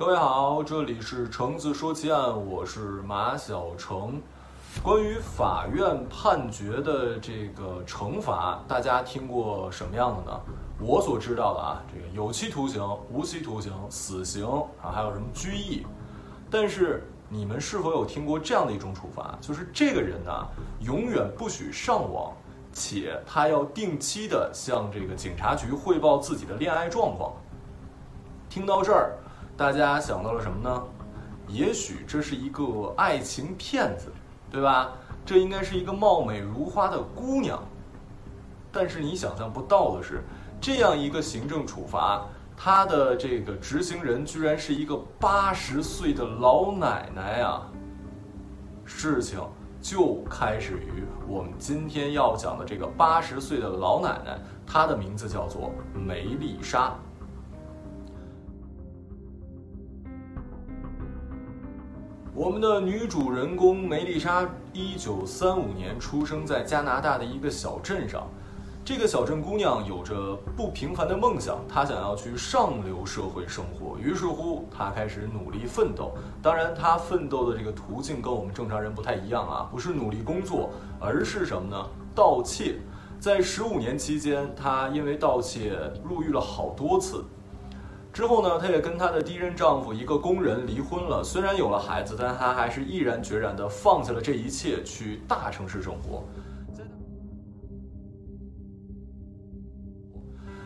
各位好，这里是橙子说奇案，我是马小橙。关于法院判决的这个惩罚，大家听过什么样的呢？我所知道的啊，这个有期徒刑、无期徒刑、死刑啊，还有什么拘役。但是你们是否有听过这样的一种处罚？就是这个人呢，永远不许上网，且他要定期的向这个警察局汇报自己的恋爱状况。听到这儿，大家想到了什么呢？也许这是一个爱情骗子。对吧？这应该是一个貌美如花的姑娘，但是你想象不到的是，这样一个行政处罚，他的这个执行人居然是一个八十岁的老奶奶啊！事情就开始于我们今天要讲的这个八十岁的老奶奶，她的名字叫做梅丽莎。我们的女主人公梅丽莎，一九三五年出生在加拿大的一个小镇上。这个小镇姑娘有着不平凡的梦想，她想要去上流社会生活。于是乎，她开始努力奋斗。当然，她奋斗的这个途径跟我们正常人不太一样啊，不是努力工作，而是什么呢？盗窃。在十五年期间，她因为盗窃入狱了好多次。之后呢，她也跟她的第一任丈夫一个工人离婚了。虽然有了孩子，但她还是毅然决然地放下了这一切，去大城市生活。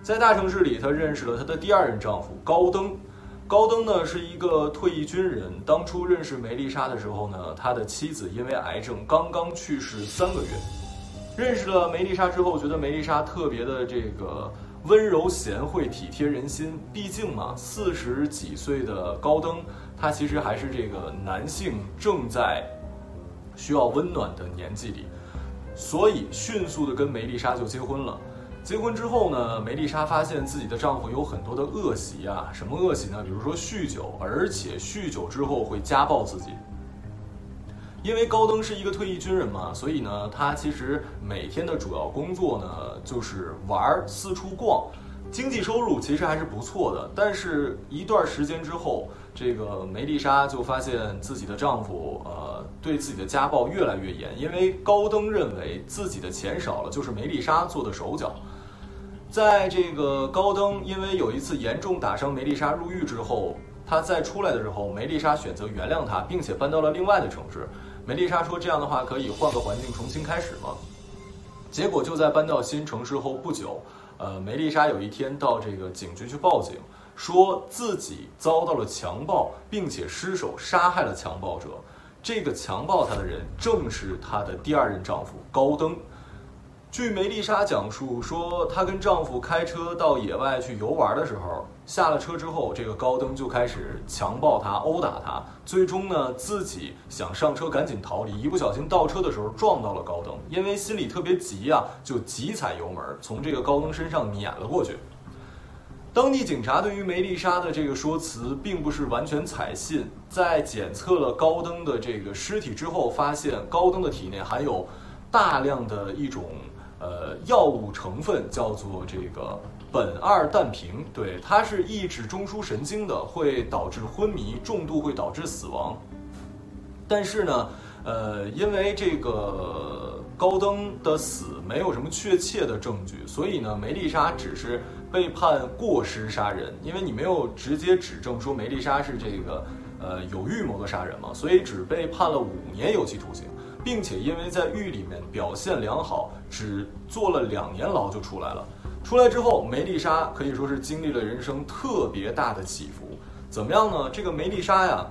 在大城市里，她认识了她的第二任丈夫高登。高登呢是一个退役军人。当初认识梅丽莎的时候呢，他的妻子因为癌症刚刚去世三个月。认识了梅丽莎之后，觉得梅丽莎特别的这个。温柔贤惠、体贴人心，毕竟嘛，四十几岁的高登，他其实还是这个男性正在需要温暖的年纪里，所以迅速的跟梅丽莎就结婚了。结婚之后呢，梅丽莎发现自己的丈夫有很多的恶习啊，什么恶习呢？比如说酗酒，而且酗酒之后会家暴自己。因为高登是一个退役军人嘛，所以呢，他其实每天的主要工作呢就是玩儿、四处逛，经济收入其实还是不错的。但是，一段时间之后，这个梅丽莎就发现自己的丈夫呃对自己的家暴越来越严，因为高登认为自己的钱少了就是梅丽莎做的手脚。在这个高登因为有一次严重打伤梅丽莎入狱之后，他再出来的时候，梅丽莎选择原谅他，并且搬到了另外的城市。梅丽莎说：“这样的话可以换个环境重新开始吗？”结果就在搬到新城市后不久，呃，梅丽莎有一天到这个警局去报警，说自己遭到了强暴，并且失手杀害了强暴者。这个强暴她的人正是她的第二任丈夫高登。据梅丽莎讲述说，她跟丈夫开车到野外去游玩的时候，下了车之后，这个高登就开始强暴她、殴打她。最终呢，自己想上车赶紧逃离，一不小心倒车的时候撞到了高登，因为心里特别急啊，就急踩油门，从这个高登身上碾了过去。当地警察对于梅丽莎的这个说辞并不是完全采信，在检测了高登的这个尸体之后，发现高登的体内含有大量的一种。呃，药物成分叫做这个苯二氮平，对，它是抑制中枢神经的，会导致昏迷，重度会导致死亡。但是呢，呃，因为这个高登的死没有什么确切的证据，所以呢，梅丽莎只是被判过失杀人，因为你没有直接指证说梅丽莎是这个呃有预谋的杀人嘛，所以只被判了五年有期徒刑。并且因为在狱里面表现良好，只坐了两年牢就出来了。出来之后，梅丽莎可以说是经历了人生特别大的起伏。怎么样呢？这个梅丽莎呀，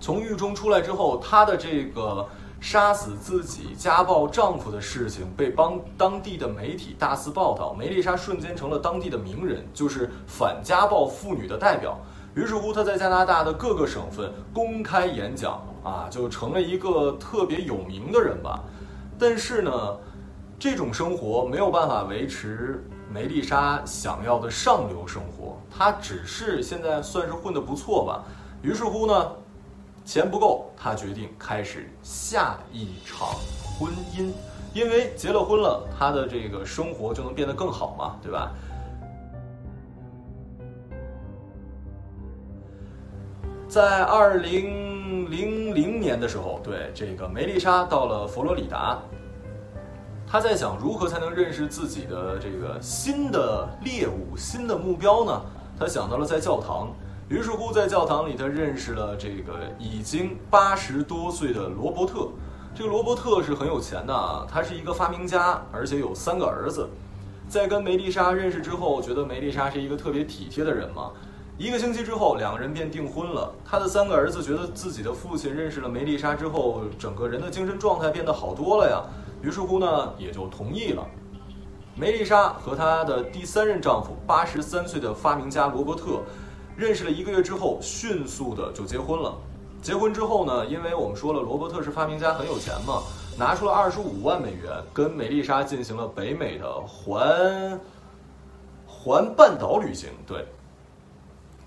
从狱中出来之后，她的这个杀死自己、家暴丈夫的事情被帮当地的媒体大肆报道，梅丽莎瞬间成了当地的名人，就是反家暴妇女的代表。于是乎，她在加拿大的各个省份公开演讲。啊，就成了一个特别有名的人吧。但是呢，这种生活没有办法维持梅丽莎想要的上流生活。她只是现在算是混得不错吧。于是乎呢，钱不够，她决定开始下一场婚姻。因为结了婚了，她的这个生活就能变得更好嘛，对吧？在二零零零年的时候，对这个梅丽莎到了佛罗里达，他在想如何才能认识自己的这个新的猎物、新的目标呢？他想到了在教堂，于是乎在教堂里，他认识了这个已经八十多岁的罗伯特。这个罗伯特是很有钱的啊，他是一个发明家，而且有三个儿子。在跟梅丽莎认识之后，觉得梅丽莎是一个特别体贴的人嘛。一个星期之后，两个人便订婚了。他的三个儿子觉得自己的父亲认识了梅丽莎之后，整个人的精神状态变得好多了呀。于是乎呢，也就同意了。梅丽莎和她的第三任丈夫，八十三岁的发明家罗伯特，认识了一个月之后，迅速的就结婚了。结婚之后呢，因为我们说了，罗伯特是发明家，很有钱嘛，拿出了二十五万美元，跟梅丽莎进行了北美的环环半岛旅行。对。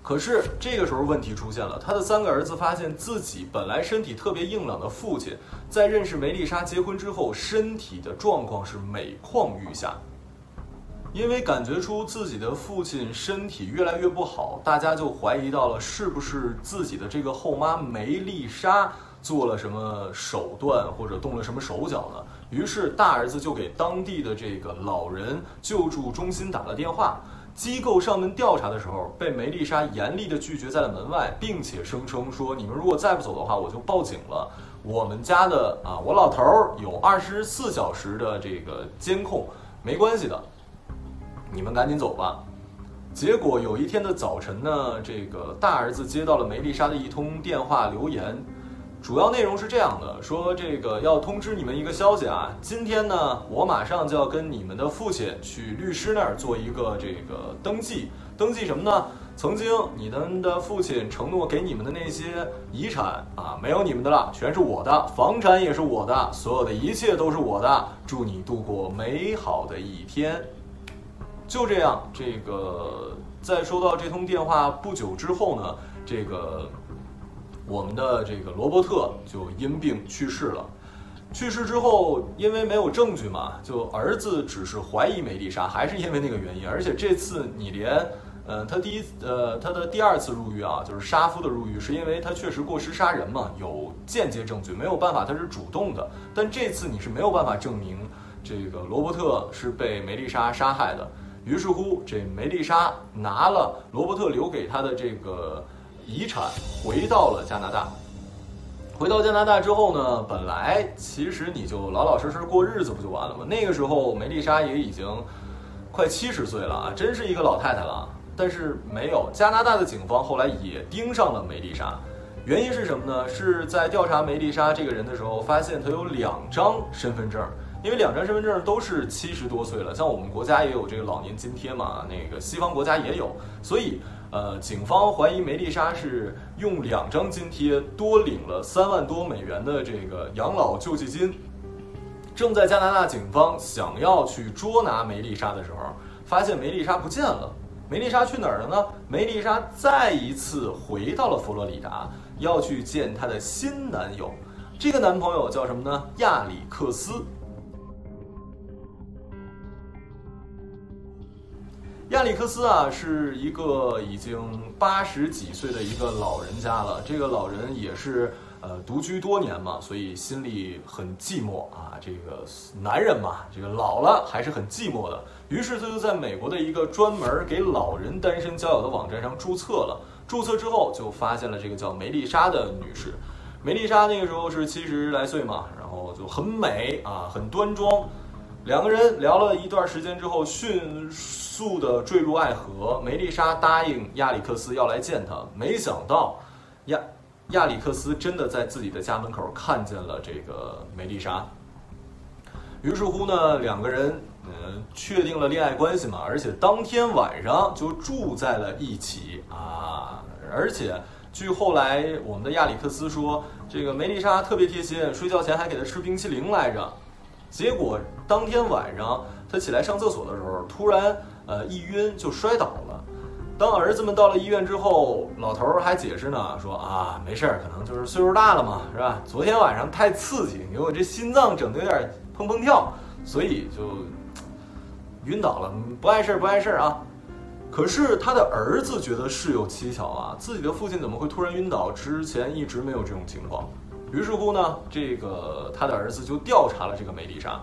可是这个时候问题出现了，他的三个儿子发现自己本来身体特别硬朗的父亲，在认识梅丽莎结婚之后，身体的状况是每况愈下。因为感觉出自己的父亲身体越来越不好，大家就怀疑到了是不是自己的这个后妈梅丽莎做了什么手段或者动了什么手脚呢？于是大儿子就给当地的这个老人救助中心打了电话。机构上门调查的时候，被梅丽莎严厉地拒绝在了门外，并且声称说：“你们如果再不走的话，我就报警了。我们家的啊，我老头儿有二十四小时的这个监控，没关系的，你们赶紧走吧。”结果有一天的早晨呢，这个大儿子接到了梅丽莎的一通电话留言。主要内容是这样的，说这个要通知你们一个消息啊，今天呢，我马上就要跟你们的父亲去律师那儿做一个这个登记，登记什么呢？曾经你们的父亲承诺给你们的那些遗产啊，没有你们的了，全是我的，房产也是我的，所有的一切都是我的。祝你度过美好的一天。就这样，这个在收到这通电话不久之后呢，这个。我们的这个罗伯特就因病去世了。去世之后，因为没有证据嘛，就儿子只是怀疑梅丽莎，还是因为那个原因。而且这次你连，呃，他第一，呃，他的第二次入狱啊，就是杀夫的入狱，是因为他确实过失杀人嘛，有间接证据，没有办法，他是主动的。但这次你是没有办法证明这个罗伯特是被梅丽莎杀害的。于是乎，这梅丽莎拿了罗伯特留给他的这个。遗产回到了加拿大，回到加拿大之后呢，本来其实你就老老实实过日子不就完了吗？那个时候梅丽莎也已经快七十岁了啊，真是一个老太太了。但是没有，加拿大的警方后来也盯上了梅丽莎，原因是什么呢？是在调查梅丽莎这个人的时候，发现她有两张身份证，因为两张身份证都是七十多岁了，像我们国家也有这个老年津贴嘛，那个西方国家也有，所以。呃，警方怀疑梅丽莎是用两张津贴多领了三万多美元的这个养老救济金。正在加拿大警方想要去捉拿梅丽莎的时候，发现梅丽莎不见了。梅丽莎去哪儿了呢？梅丽莎再一次回到了佛罗里达，要去见她的新男友。这个男朋友叫什么呢？亚里克斯。亚历克斯啊，是一个已经八十几岁的一个老人家了。这个老人也是呃独居多年嘛，所以心里很寂寞啊。这个男人嘛，这个老了还是很寂寞的。于是他就在美国的一个专门给老人单身交友的网站上注册了。注册之后就发现了这个叫梅丽莎的女士。梅丽莎那个时候是七十来岁嘛，然后就很美啊，很端庄。两个人聊了一段时间之后，迅速的坠入爱河。梅丽莎答应亚里克斯要来见他，没想到亚亚里克斯真的在自己的家门口看见了这个梅丽莎。于是乎呢，两个人嗯确定了恋爱关系嘛，而且当天晚上就住在了一起啊。而且据后来我们的亚里克斯说，这个梅丽莎特别贴心，睡觉前还给他吃冰淇淋来着。结果当天晚上，他起来上厕所的时候，突然呃一晕就摔倒了。当儿子们到了医院之后，老头儿还解释呢，说啊没事儿，可能就是岁数大了嘛，是吧？昨天晚上太刺激，给我这心脏整的有点砰砰跳，所以就晕倒了，不碍事儿不碍事儿啊。可是他的儿子觉得事有蹊跷啊，自己的父亲怎么会突然晕倒？之前一直没有这种情况。于是乎呢，这个他的儿子就调查了这个梅丽莎，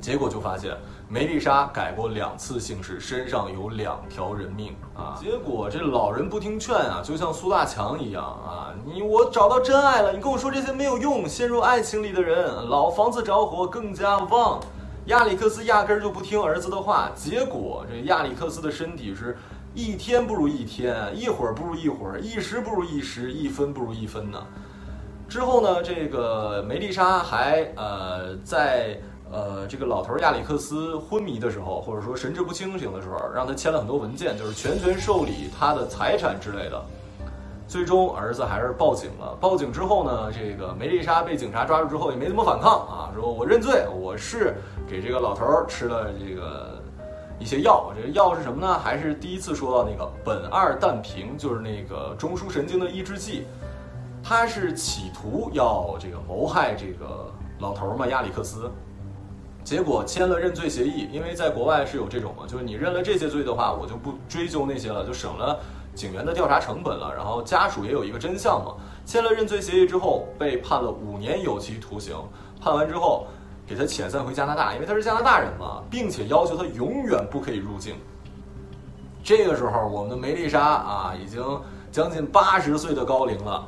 结果就发现梅丽莎改过两次姓氏，身上有两条人命啊。结果这老人不听劝啊，就像苏大强一样啊，你我找到真爱了，你跟我说这些没有用。陷入爱情里的人，老房子着火更加旺。亚历克斯压根儿就不听儿子的话，结果这亚历克斯的身体是一天不如一天，一会儿不如一会儿，一时不如一时，一分不如一分呢。之后呢，这个梅丽莎还呃在呃这个老头亚历克斯昏迷的时候，或者说神志不清醒的时候，让他签了很多文件，就是全权受理他的财产之类的。最终儿子还是报警了。报警之后呢，这个梅丽莎被警察抓住之后也没怎么反抗啊，说我认罪，我是给这个老头吃了这个一些药。这个药是什么呢？还是第一次说到那个苯二氮平，就是那个中枢神经的抑制剂。他是企图要这个谋害这个老头儿嘛，亚历克斯。结果签了认罪协议，因为在国外是有这种嘛，就是你认了这些罪的话，我就不追究那些了，就省了。警员的调查成本了，然后家属也有一个真相嘛。签了认罪协议之后，被判了五年有期徒刑。判完之后，给他遣散回加拿大，因为他是加拿大人嘛，并且要求他永远不可以入境。这个时候，我们的梅丽莎啊，已经将近八十岁的高龄了，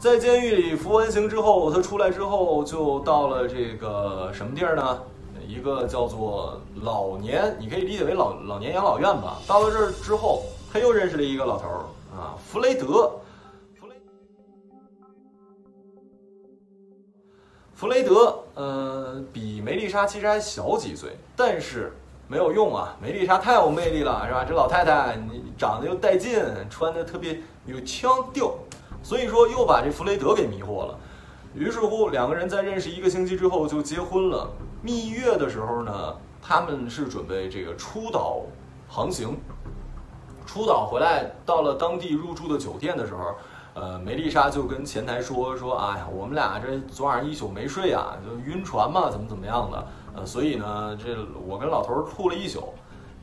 在监狱里服完刑之后，他出来之后就到了这个什么地儿呢？一个叫做老年，你可以理解为老老年养老院吧。到了这儿之后。他又认识了一个老头儿啊，弗雷德，弗雷，弗雷德，呃，比梅丽莎其实还小几岁，但是没有用啊，梅丽莎太有魅力了，是吧？这老太太你长得又带劲，穿的特别有腔调，所以说又把这弗雷德给迷惑了。于是乎，两个人在认识一个星期之后就结婚了。蜜月的时候呢，他们是准备这个出岛航行。出岛回来，到了当地入住的酒店的时候，呃，梅丽莎就跟前台说说，哎呀，我们俩这昨晚上一宿没睡啊，就晕船嘛，怎么怎么样的，呃，所以呢，这我跟老头儿吐了一宿。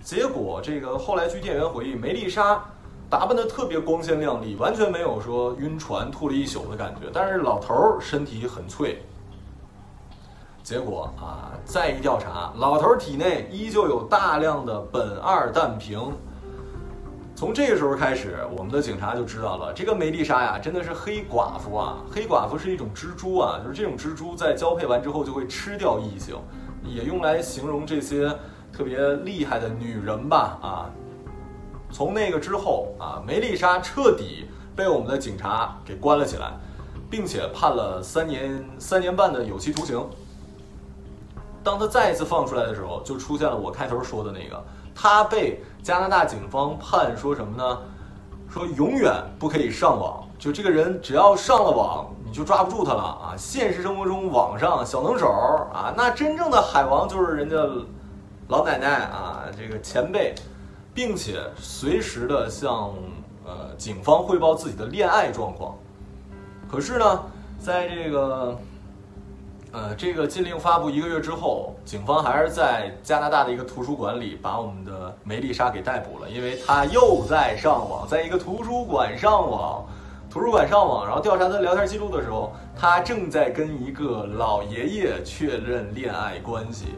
结果这个后来据店员回忆，梅丽莎打扮的特别光鲜亮丽，完全没有说晕船吐了一宿的感觉，但是老头儿身体很脆。结果啊，再一调查，老头儿体内依旧有大量的苯二氮平。从这个时候开始，我们的警察就知道了，这个梅丽莎呀，真的是黑寡妇啊！黑寡妇是一种蜘蛛啊，就是这种蜘蛛在交配完之后就会吃掉异性，也用来形容这些特别厉害的女人吧啊。从那个之后啊，梅丽莎彻底被我们的警察给关了起来，并且判了三年三年半的有期徒刑。当他再一次放出来的时候，就出现了我开头说的那个。他被加拿大警方判说什么呢？说永远不可以上网，就这个人只要上了网，你就抓不住他了啊！现实生活中网上小能手啊，那真正的海王就是人家老奶奶啊，这个前辈，并且随时的向呃警方汇报自己的恋爱状况。可是呢，在这个。呃，这个禁令发布一个月之后，警方还是在加拿大的一个图书馆里把我们的梅丽莎给逮捕了，因为她又在上网，在一个图书馆上网，图书馆上网，然后调查她聊天记录的时候，她正在跟一个老爷爷确认恋爱关系。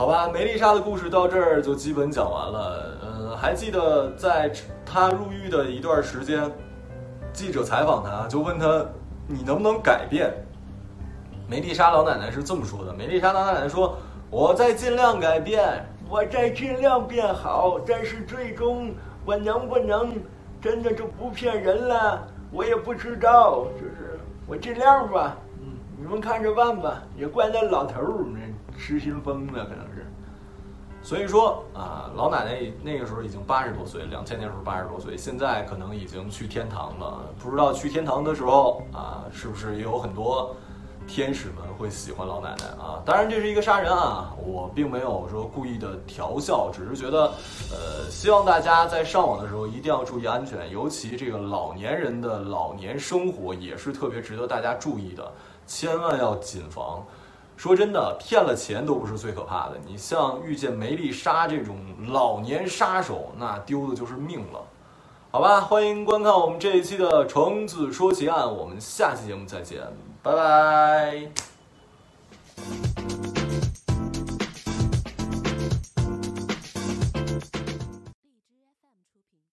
好吧，梅丽莎的故事到这儿就基本讲完了。嗯，还记得在她入狱的一段时间，记者采访她，就问她，你能不能改变？梅丽莎老奶奶是这么说的：“梅丽莎老奶奶说，我在尽量改变，我在尽量变好，但是最终我能不能真的就不骗人了，我也不知道。就是我尽量吧，嗯，你们看着办吧。也怪那老头儿，失心疯了，可能是。所以说啊，老奶奶那个时候已经八十多岁，两千年时候八十多岁，现在可能已经去天堂了。不知道去天堂的时候啊，是不是也有很多。”天使们会喜欢老奶奶啊！当然，这是一个杀人案啊，我并没有说故意的调笑，只是觉得，呃，希望大家在上网的时候一定要注意安全，尤其这个老年人的老年生活也是特别值得大家注意的，千万要谨防。说真的，骗了钱都不是最可怕的，你像遇见梅丽莎这种老年杀手，那丢的就是命了。好吧，欢迎观看我们这一期的橙子说奇案，我们下期节目再见，拜拜。